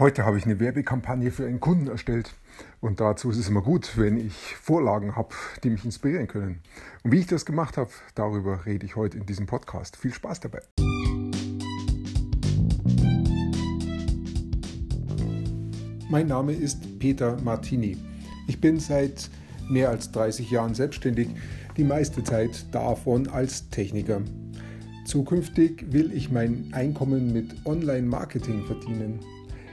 Heute habe ich eine Werbekampagne für einen Kunden erstellt und dazu ist es immer gut, wenn ich Vorlagen habe, die mich inspirieren können. Und wie ich das gemacht habe, darüber rede ich heute in diesem Podcast. Viel Spaß dabei. Mein Name ist Peter Martini. Ich bin seit mehr als 30 Jahren selbstständig, die meiste Zeit davon als Techniker. Zukünftig will ich mein Einkommen mit Online-Marketing verdienen.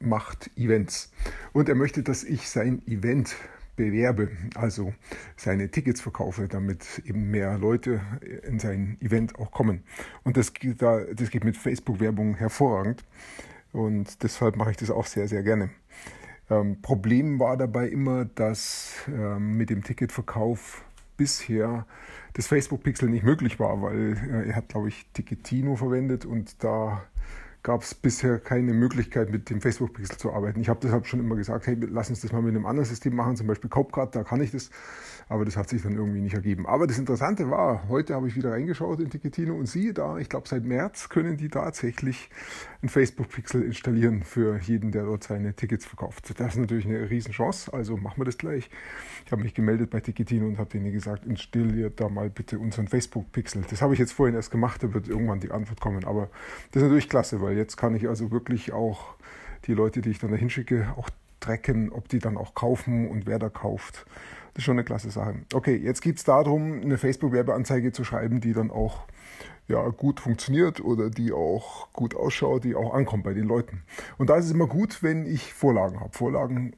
macht Events und er möchte, dass ich sein Event bewerbe, also seine Tickets verkaufe, damit eben mehr Leute in sein Event auch kommen. Und das, geht da, das geht mit Facebook-Werbung hervorragend und deshalb mache ich das auch sehr, sehr gerne. Ähm, Problem war dabei immer, dass ähm, mit dem Ticketverkauf bisher das Facebook-Pixel nicht möglich war, weil äh, er hat, glaube ich, Ticketino verwendet und da gab es bisher keine Möglichkeit, mit dem Facebook-Pixel zu arbeiten. Ich habe deshalb schon immer gesagt, hey, lass uns das mal mit einem anderen System machen, zum Beispiel Copecard, da kann ich das, aber das hat sich dann irgendwie nicht ergeben. Aber das Interessante war, heute habe ich wieder reingeschaut in Tickettino und siehe da, ich glaube seit März können die tatsächlich ein Facebook-Pixel installieren für jeden, der dort seine Tickets verkauft. Das ist natürlich eine Riesenchance, also machen wir das gleich. Ich habe mich gemeldet bei Tickettino und habe denen gesagt, installiert da mal bitte unseren Facebook-Pixel. Das habe ich jetzt vorhin erst gemacht, da wird irgendwann die Antwort kommen, aber das ist natürlich klasse, weil weil jetzt kann ich also wirklich auch die Leute, die ich dann dahin schicke, auch tracken, ob die dann auch kaufen und wer da kauft. Das ist schon eine klasse Sache. Okay, jetzt geht es darum, eine Facebook-Werbeanzeige zu schreiben, die dann auch ja, gut funktioniert oder die auch gut ausschaut, die auch ankommt bei den Leuten. Und da ist es immer gut, wenn ich Vorlagen habe. Vorlagen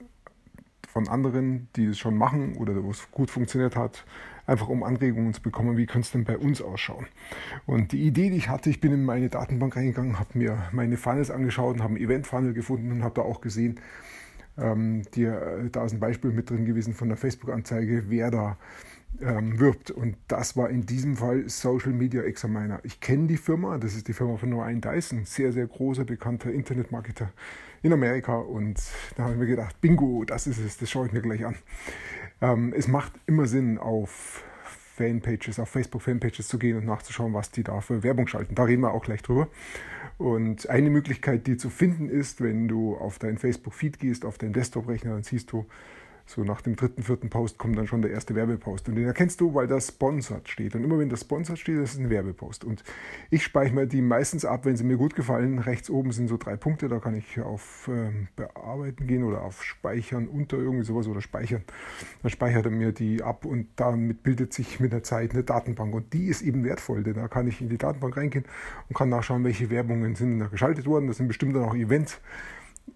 von anderen, die es schon machen oder wo es gut funktioniert hat, einfach um Anregungen zu bekommen, wie könnte es denn bei uns ausschauen. Und die Idee, die ich hatte, ich bin in meine Datenbank reingegangen, habe mir meine Funnels angeschaut und habe einen Event-Funnel gefunden und habe da auch gesehen, ähm, die, äh, da ist ein Beispiel mit drin gewesen von der Facebook-Anzeige, wer da ähm, wirbt. Und das war in diesem Fall Social Media Examiner. Ich kenne die Firma, das ist die Firma von Ryan Dyson, sehr, sehr großer, bekannter Internetmarketer in Amerika. Und da habe ich mir gedacht, bingo, das ist es, das schaue ich mir gleich an. Ähm, es macht immer Sinn, auf Fanpages, auf Facebook-Fanpages zu gehen und nachzuschauen, was die da für Werbung schalten. Da reden wir auch gleich drüber. Und eine Möglichkeit, die zu finden ist, wenn du auf deinen Facebook-Feed gehst, auf deinen Desktop-Rechner, dann siehst du so nach dem dritten, vierten Post kommt dann schon der erste Werbepost. Und den erkennst du, weil da Sponsored steht. Und immer wenn das Sponsored steht, das ist ein Werbepost. Und ich speichere die meistens ab, wenn sie mir gut gefallen. Rechts oben sind so drei Punkte, da kann ich auf ähm, Bearbeiten gehen oder auf Speichern unter irgendwie sowas oder Speichern. Dann speichert er mir die ab und damit bildet sich mit der Zeit eine Datenbank. Und die ist eben wertvoll, denn da kann ich in die Datenbank reingehen und kann nachschauen, welche Werbungen sind da geschaltet worden. Das sind bestimmt dann auch Events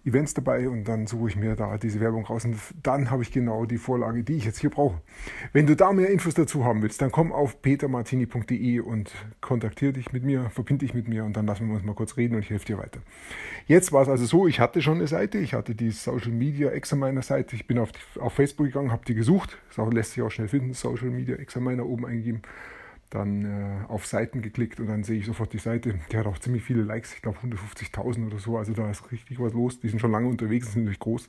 Events dabei und dann suche ich mir da diese Werbung raus und dann habe ich genau die Vorlage, die ich jetzt hier brauche. Wenn du da mehr Infos dazu haben willst, dann komm auf petermartini.de und kontaktiere dich mit mir, verbinde dich mit mir und dann lassen wir uns mal kurz reden und ich helfe dir weiter. Jetzt war es also so, ich hatte schon eine Seite, ich hatte die Social Media Examiner Seite, ich bin auf, die, auf Facebook gegangen, habe die gesucht, das lässt sich auch schnell finden, Social Media Examiner oben eingegeben dann äh, auf Seiten geklickt und dann sehe ich sofort die Seite. Die hat auch ziemlich viele Likes, ich glaube 150.000 oder so. Also da ist richtig was los. Die sind schon lange unterwegs, sind natürlich groß.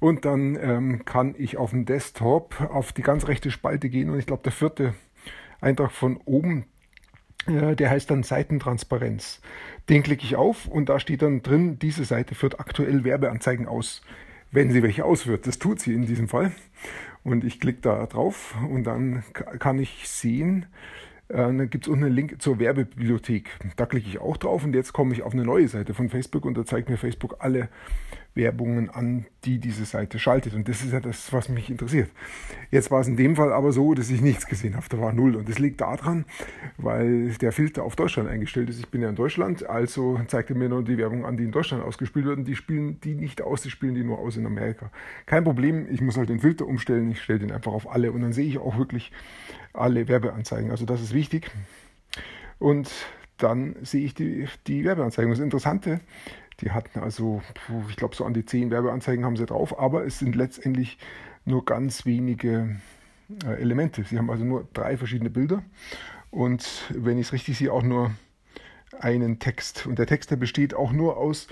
Und dann ähm, kann ich auf dem Desktop auf die ganz rechte Spalte gehen und ich glaube, der vierte Eintrag von oben, äh, der heißt dann Seitentransparenz. Den klicke ich auf und da steht dann drin, diese Seite führt aktuell Werbeanzeigen aus wenn sie welche ausführt. Das tut sie in diesem Fall. Und ich klicke da drauf und dann kann ich sehen, äh, dann gibt es unten einen Link zur Werbebibliothek. Da klicke ich auch drauf und jetzt komme ich auf eine neue Seite von Facebook und da zeigt mir Facebook alle Werbungen an, die diese Seite schaltet. Und das ist ja das, was mich interessiert. Jetzt war es in dem Fall aber so, dass ich nichts gesehen habe. Da war null. Und das liegt daran, weil der Filter auf Deutschland eingestellt ist. Ich bin ja in Deutschland, also zeigt er mir nur die Werbung an, die in Deutschland ausgespielt werden. Die spielen die nicht aus, die spielen die nur aus in Amerika. Kein Problem, ich muss halt den Filter umstellen. Ich stelle den einfach auf alle und dann sehe ich auch wirklich alle Werbeanzeigen. Also das ist wichtig. Und dann sehe ich die, die Werbeanzeigen. Das Interessante Die hatten also, ich glaube, so an die zehn Werbeanzeigen haben sie drauf, aber es sind letztendlich nur ganz wenige äh, Elemente. Sie haben also nur drei verschiedene Bilder und wenn ich es richtig sehe, auch nur einen Text. Und der Text, der besteht auch nur aus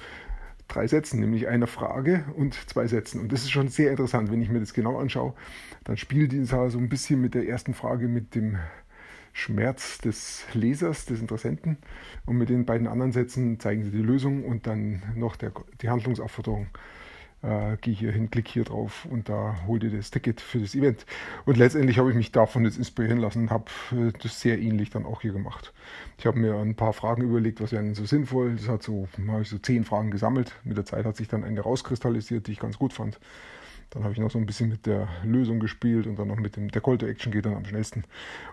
drei Sätzen, nämlich einer Frage und zwei Sätzen. Und das ist schon sehr interessant, wenn ich mir das genau anschaue. Dann spielt die so ein bisschen mit der ersten Frage mit dem Schmerz des Lesers, des Interessenten. Und mit den beiden anderen Sätzen zeigen sie die Lösung und dann noch der, die Handlungsaufforderung äh, geh hier hin, klick hier drauf und da hol dir das Ticket für das Event. Und letztendlich habe ich mich davon jetzt inspirieren lassen und habe äh, das sehr ähnlich dann auch hier gemacht. Ich habe mir ein paar Fragen überlegt, was wären denn so sinnvoll. Das hat so, habe ich so zehn Fragen gesammelt. Mit der Zeit hat sich dann eine rauskristallisiert, die ich ganz gut fand. Dann habe ich noch so ein bisschen mit der Lösung gespielt und dann noch mit dem, der Call to Action geht dann am schnellsten.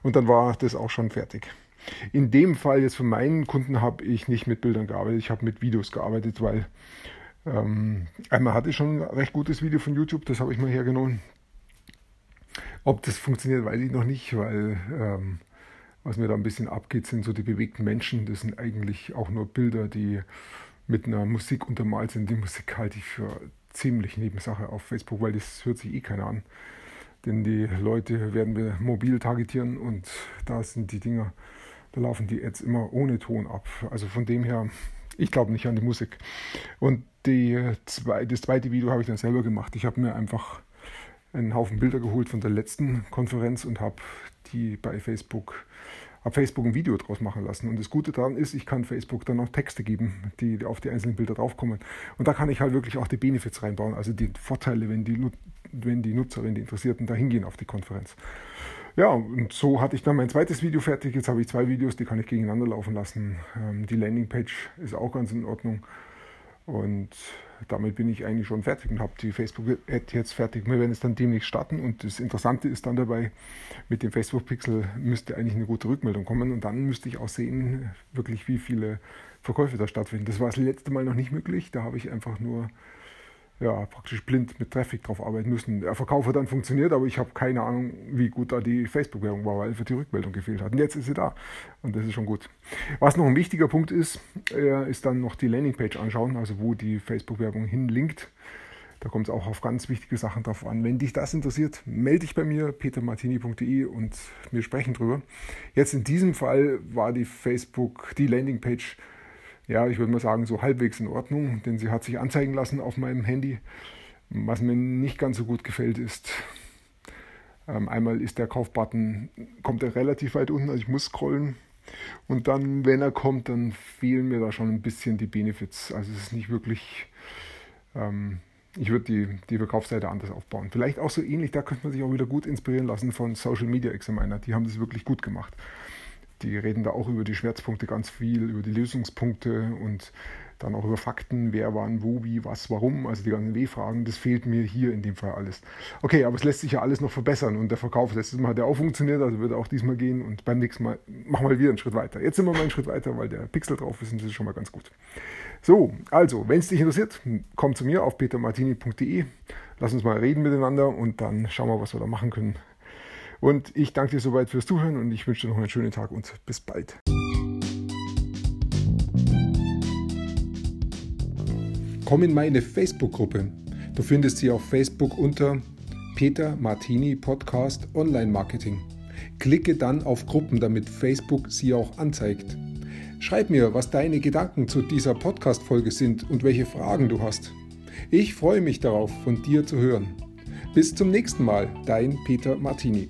Und dann war das auch schon fertig. In dem Fall jetzt für meinen Kunden habe ich nicht mit Bildern gearbeitet, ich habe mit Videos gearbeitet, weil ähm, einmal hatte ich schon ein recht gutes Video von YouTube, das habe ich mal hergenommen. Ob das funktioniert, weiß ich noch nicht, weil ähm, was mir da ein bisschen abgeht, sind so die bewegten Menschen. Das sind eigentlich auch nur Bilder, die mit einer Musik untermalt sind. Die Musik halte ich für ziemlich Nebensache auf Facebook, weil das hört sich eh keiner an. Denn die Leute werden wir mobil targetieren und da sind die Dinger, da laufen die Ads immer ohne Ton ab. Also von dem her ich glaube nicht an die Musik. Und die zwei, das zweite Video habe ich dann selber gemacht. Ich habe mir einfach einen Haufen Bilder geholt von der letzten Konferenz und habe die bei Facebook, habe Facebook ein Video draus machen lassen. Und das Gute daran ist, ich kann Facebook dann noch Texte geben, die auf die einzelnen Bilder draufkommen. Und da kann ich halt wirklich auch die Benefits reinbauen, also die Vorteile, wenn die, wenn die Nutzer, wenn die Interessierten da hingehen auf die Konferenz. Ja, und so hatte ich dann mein zweites Video fertig. Jetzt habe ich zwei Videos, die kann ich gegeneinander laufen lassen. Ähm, die Landingpage ist auch ganz in Ordnung. Und damit bin ich eigentlich schon fertig und habe die Facebook-Ad jetzt fertig. Wir werden es dann demnächst starten. Und das Interessante ist dann dabei, mit dem Facebook-Pixel müsste eigentlich eine gute Rückmeldung kommen. Und dann müsste ich auch sehen, wirklich wie viele Verkäufe da stattfinden. Das war das letzte Mal noch nicht möglich. Da habe ich einfach nur ja, praktisch blind mit Traffic drauf arbeiten müssen. Der Verkauf hat dann funktioniert, aber ich habe keine Ahnung, wie gut da die Facebook-Werbung war, weil für die Rückmeldung gefehlt hat. Und jetzt ist sie da und das ist schon gut. Was noch ein wichtiger Punkt ist, äh, ist dann noch die Landingpage anschauen, also wo die Facebook-Werbung hinlinkt. Da kommt es auch auf ganz wichtige Sachen drauf an. Wenn dich das interessiert, melde dich bei mir, petermartini.de und wir sprechen drüber. Jetzt in diesem Fall war die Facebook, die Landingpage ja, ich würde mal sagen, so halbwegs in Ordnung, denn sie hat sich anzeigen lassen auf meinem Handy. Was mir nicht ganz so gut gefällt, ist, ähm, einmal ist der Kaufbutton, kommt er relativ weit unten, also ich muss scrollen. Und dann, wenn er kommt, dann fehlen mir da schon ein bisschen die Benefits. Also es ist nicht wirklich, ähm, ich würde die, die Verkaufsseite anders aufbauen. Vielleicht auch so ähnlich, da könnte man sich auch wieder gut inspirieren lassen von Social Media Examiner. Die haben das wirklich gut gemacht. Die reden da auch über die Schmerzpunkte ganz viel, über die Lösungspunkte und dann auch über Fakten, wer wann, wo, wie, was, warum, also die ganzen W-Fragen, das fehlt mir hier in dem Fall alles. Okay, aber es lässt sich ja alles noch verbessern und der Verkauf letztes Mal hat ja auch funktioniert, also wird auch diesmal gehen und beim nächsten Mal machen wir wieder einen Schritt weiter. Jetzt sind wir mal einen Schritt weiter, weil der Pixel drauf ist und das ist schon mal ganz gut. So, also, wenn es dich interessiert, komm zu mir auf petermartini.de, lass uns mal reden miteinander und dann schauen wir, was wir da machen können. Und ich danke dir soweit fürs Zuhören und ich wünsche dir noch einen schönen Tag und bis bald. Komm in meine Facebook-Gruppe. Du findest sie auf Facebook unter Peter Martini Podcast Online Marketing. Klicke dann auf Gruppen, damit Facebook sie auch anzeigt. Schreib mir, was deine Gedanken zu dieser Podcast-Folge sind und welche Fragen du hast. Ich freue mich darauf, von dir zu hören. Bis zum nächsten Mal, dein Peter Martini.